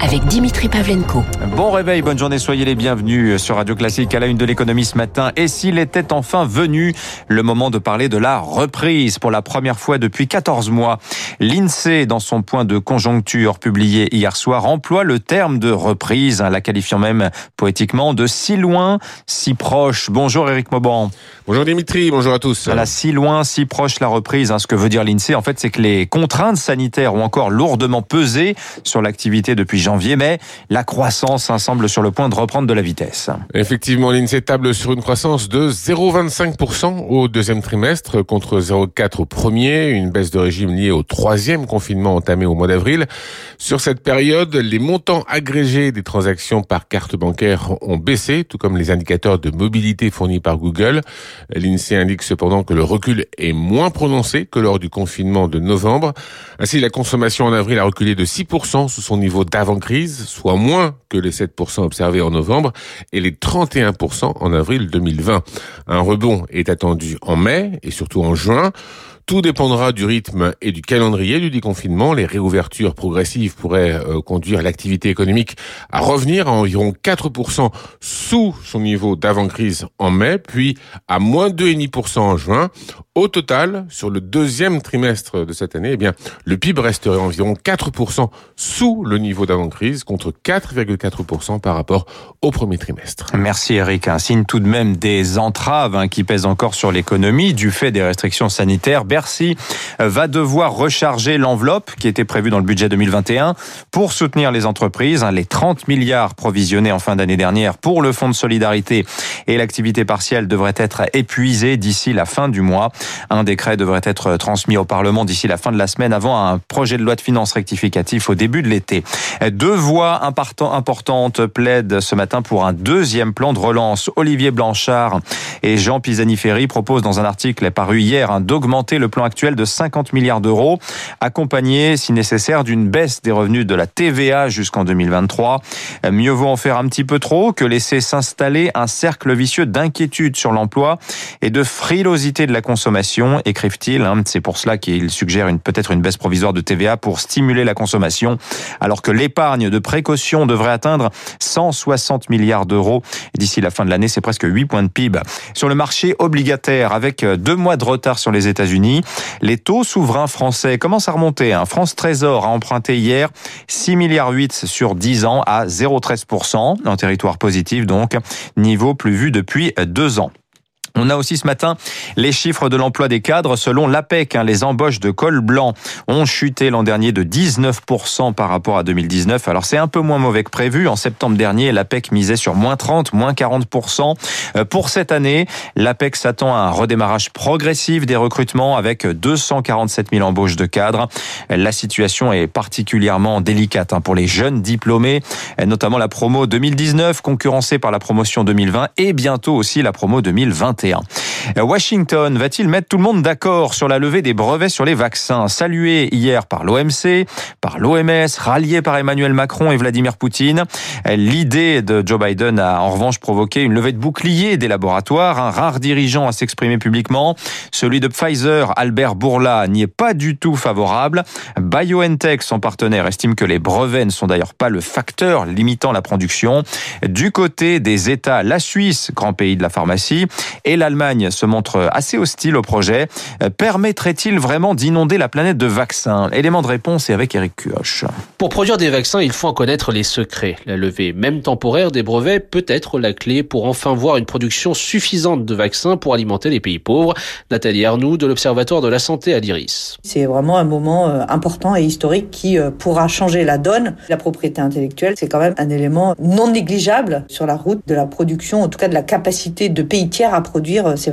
avec Dimitri Pavlenko. Bon réveil, bonne journée, soyez les bienvenus sur Radio Classique à la une de l'économie ce matin. Et s'il était enfin venu le moment de parler de la reprise pour la première fois depuis 14 mois, l'INSEE, dans son point de conjoncture publié hier soir, emploie le terme de reprise, hein, la qualifiant même poétiquement de si loin, si proche. Bonjour Eric Mauban. Bonjour Dimitri, bonjour à tous. Voilà, si loin, si proche la reprise. Hein, ce que veut dire l'INSEE, en fait, c'est que les contraintes sanitaires ont encore lourdement pesé sur l'activité depuis janvier, mais la croissance hein, semble sur le point de reprendre de la vitesse. Effectivement, l'INSEE table sur une croissance de 0,25% au deuxième trimestre contre 0,4 au premier, une baisse de régime liée au troisième confinement entamé au mois d'avril. Sur cette période, les montants agrégés des transactions par carte bancaire ont baissé, tout comme les indicateurs de mobilité fournis par Google. L'INSEE indique cependant que le recul est moins prononcé que lors du confinement de novembre. Ainsi, la consommation en avril a reculé de 6% sous son niveau d'avant-crise, soit moins que les 7% observés en novembre et les 31% en avril 2020. Un rebond est attendu en mai et surtout en juin. Tout dépendra du rythme et du calendrier du déconfinement. Les réouvertures progressives pourraient euh, conduire l'activité économique à revenir à environ 4% sous son niveau d'avant-crise en mai, puis à moins 2,5% en juin. Au total, sur le deuxième trimestre de cette année, eh bien, le PIB resterait environ 4% sous le niveau d'avant-crise contre 4,4% par rapport au premier trimestre. Merci Eric. Un signe tout de même des entraves hein, qui pèsent encore sur l'économie du fait des restrictions sanitaires. Bercy va devoir recharger l'enveloppe qui était prévue dans le budget 2021 pour soutenir les entreprises. Hein, les 30 milliards provisionnés en fin d'année dernière pour le fonds de solidarité et l'activité partielle devraient être épuisés d'ici la fin du mois. Un décret devrait être transmis au Parlement d'ici la fin de la semaine avant un projet de loi de finances rectificatif au début de l'été. Deux voix importantes plaident ce matin pour un deuxième plan de relance. Olivier Blanchard et Jean Pisani-Ferry proposent dans un article paru hier hein, d'augmenter le plan actuel de 50 milliards d'euros, accompagné si nécessaire d'une baisse des revenus de la TVA jusqu'en 2023. Mieux vaut en faire un petit peu trop que laisser s'installer un cercle vicieux d'inquiétude sur l'emploi et de frilosité de la consommation écrivent-ils. Hein. C'est pour cela qu'ils suggèrent une, peut-être une baisse provisoire de TVA pour stimuler la consommation, alors que l'épargne de précaution devrait atteindre 160 milliards d'euros. D'ici la fin de l'année, c'est presque 8 points de PIB. Sur le marché obligataire, avec deux mois de retard sur les États-Unis, les taux souverains français commencent à remonter. Hein. France Trésor a emprunté hier 6 milliards 8 sur 10 ans à 0,13% en territoire positif donc, niveau plus vu depuis deux ans. On a aussi ce matin les chiffres de l'emploi des cadres. Selon l'APEC, hein, les embauches de col blanc ont chuté l'an dernier de 19% par rapport à 2019. Alors c'est un peu moins mauvais que prévu. En septembre dernier, l'APEC misait sur moins 30, moins 40%. Euh, pour cette année, l'APEC s'attend à un redémarrage progressif des recrutements avec 247 000 embauches de cadres. La situation est particulièrement délicate hein, pour les jeunes diplômés, notamment la promo 2019 concurrencée par la promotion 2020 et bientôt aussi la promo 2021. sier. Washington va-t-il mettre tout le monde d'accord sur la levée des brevets sur les vaccins? Salué hier par l'OMC, par l'OMS, rallié par Emmanuel Macron et Vladimir Poutine. L'idée de Joe Biden a en revanche provoqué une levée de boucliers des laboratoires. Un rare dirigeant à s'exprimer publiquement, celui de Pfizer, Albert Bourla, n'y est pas du tout favorable. BioNTech, son partenaire, estime que les brevets ne sont d'ailleurs pas le facteur limitant la production. Du côté des États, la Suisse, grand pays de la pharmacie, et l'Allemagne se montre assez hostile au projet. Euh, permettrait-il vraiment d'inonder la planète de vaccins? Élément de réponse est avec Eric Cuoche. Pour produire des vaccins, il faut en connaître les secrets. La levée, même temporaire, des brevets peut être la clé pour enfin voir une production suffisante de vaccins pour alimenter les pays pauvres. Nathalie Arnoux de l'Observatoire de la santé à l'IRIS. C'est vraiment un moment euh, important et historique qui euh, pourra changer la donne. La propriété intellectuelle, c'est quand même un élément non négligeable sur la route de la production, en tout cas de la capacité de pays tiers à produire ces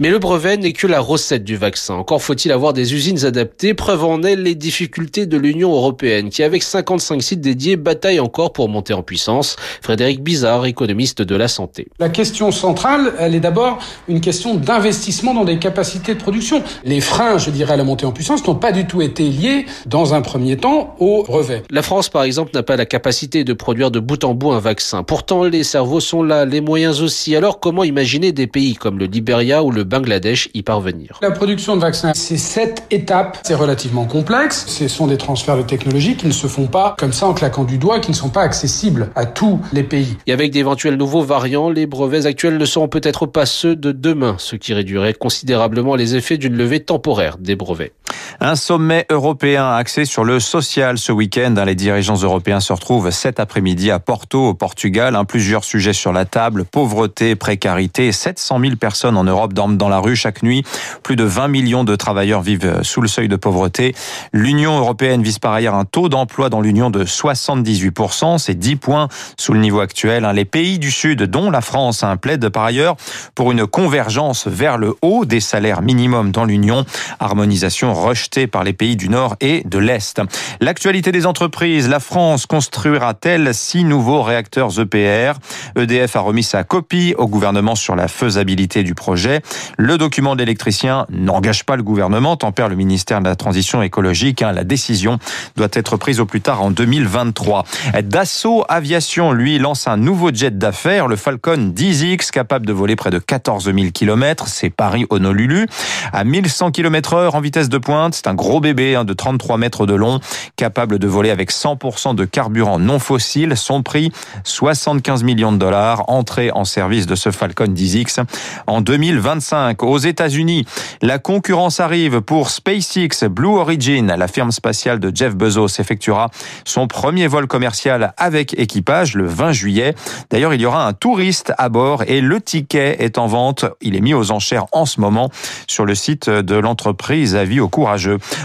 Mais le brevet n'est que la recette du vaccin. Encore faut-il avoir des usines adaptées. Preuve en est les difficultés de l'Union européenne qui, avec 55 sites dédiés, bataille encore pour monter en puissance. Frédéric Bizarre, économiste de la santé. La question centrale, elle est d'abord une question d'investissement dans des capacités de production. Les freins, je dirais, à la montée en puissance n'ont pas du tout été liés, dans un premier temps, au brevet. La France, par exemple, n'a pas la capacité de produire de bout en bout un vaccin. Pourtant, les cerveaux sont là, les moyens aussi. Alors, comment imaginer des pays comme le Ou le Bangladesh y parvenir. La production de vaccins, c'est sept étapes. C'est relativement complexe. Ce sont des transferts de technologie qui ne se font pas comme ça en claquant du doigt, qui ne sont pas accessibles à tous les pays. Et avec d'éventuels nouveaux variants, les brevets actuels ne seront peut-être pas ceux de demain, ce qui réduirait considérablement les effets d'une levée temporaire des brevets. Un sommet européen axé sur le social ce week-end. Les dirigeants européens se retrouvent cet après-midi à Porto, au Portugal. Plusieurs sujets sur la table. Pauvreté, précarité. 700 000 personnes en Europe dorment dans la rue chaque nuit. Plus de 20 millions de travailleurs vivent sous le seuil de pauvreté. L'Union européenne vise par ailleurs un taux d'emploi dans l'Union de 78%. C'est 10 points sous le niveau actuel. Les pays du Sud, dont la France, plaident par ailleurs pour une convergence vers le haut des salaires minimums dans l'Union. Harmonisation rejetée par les pays du Nord et de l'Est. L'actualité des entreprises. La France construira-t-elle six nouveaux réacteurs EPR EDF a remis sa copie au gouvernement sur la faisabilité du projet. Le document de l'électricien n'engage pas le gouvernement, tempère le ministère de la Transition écologique. Hein. La décision doit être prise au plus tard en 2023. Dassault Aviation, lui, lance un nouveau jet d'affaires, le Falcon 10X, capable de voler près de 14 000 km. C'est Paris-Honolulu. À 1100 km heure en vitesse de pointe, c'est un gros bébé hein, de 33 mètres de long, capable de voler avec 100% de carburant non fossile. Son prix, 75 millions de dollars. Entrée en service de ce Falcon 10X en 2025. Aux États-Unis, la concurrence arrive pour SpaceX. Blue Origin, la firme spatiale de Jeff Bezos, effectuera son premier vol commercial avec équipage le 20 juillet. D'ailleurs, il y aura un touriste à bord et le ticket est en vente. Il est mis aux enchères en ce moment sur le site de l'entreprise. Avis aux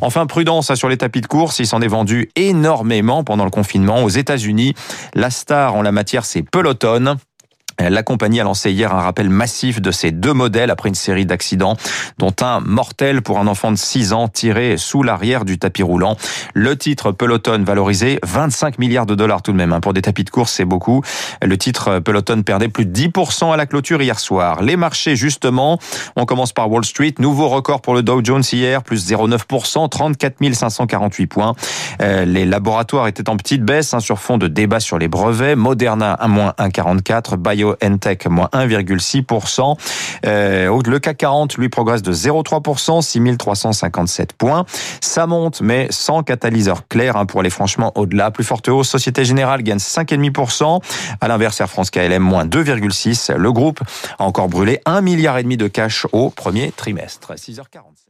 Enfin, prudence sur les tapis de course. Il s'en est vendu énormément pendant le confinement aux États-Unis. La star en la matière, c'est Peloton. La compagnie a lancé hier un rappel massif de ses deux modèles après une série d'accidents, dont un mortel pour un enfant de 6 ans tiré sous l'arrière du tapis roulant. Le titre Peloton valorisé 25 milliards de dollars tout de même. Hein. Pour des tapis de course, c'est beaucoup. Le titre Peloton perdait plus de 10% à la clôture hier soir. Les marchés, justement, on commence par Wall Street. Nouveau record pour le Dow Jones hier, plus 0,9%, 34 548 points. Euh, les laboratoires étaient en petite baisse hein, sur fond de débat sur les brevets. Moderna, à moins 1,44. Bio BioNTech, moins 1,6%. Euh, le CAC 40, lui, progresse de 0,3%, 6357 points. Ça monte, mais sans catalyseur clair hein, pour aller franchement au-delà. Plus forte hausse, Société Générale gagne 5,5%. À l'inverse, Air France KLM, moins 2,6%. Le groupe a encore brûlé 1,5 milliard de cash au premier trimestre. 6h40.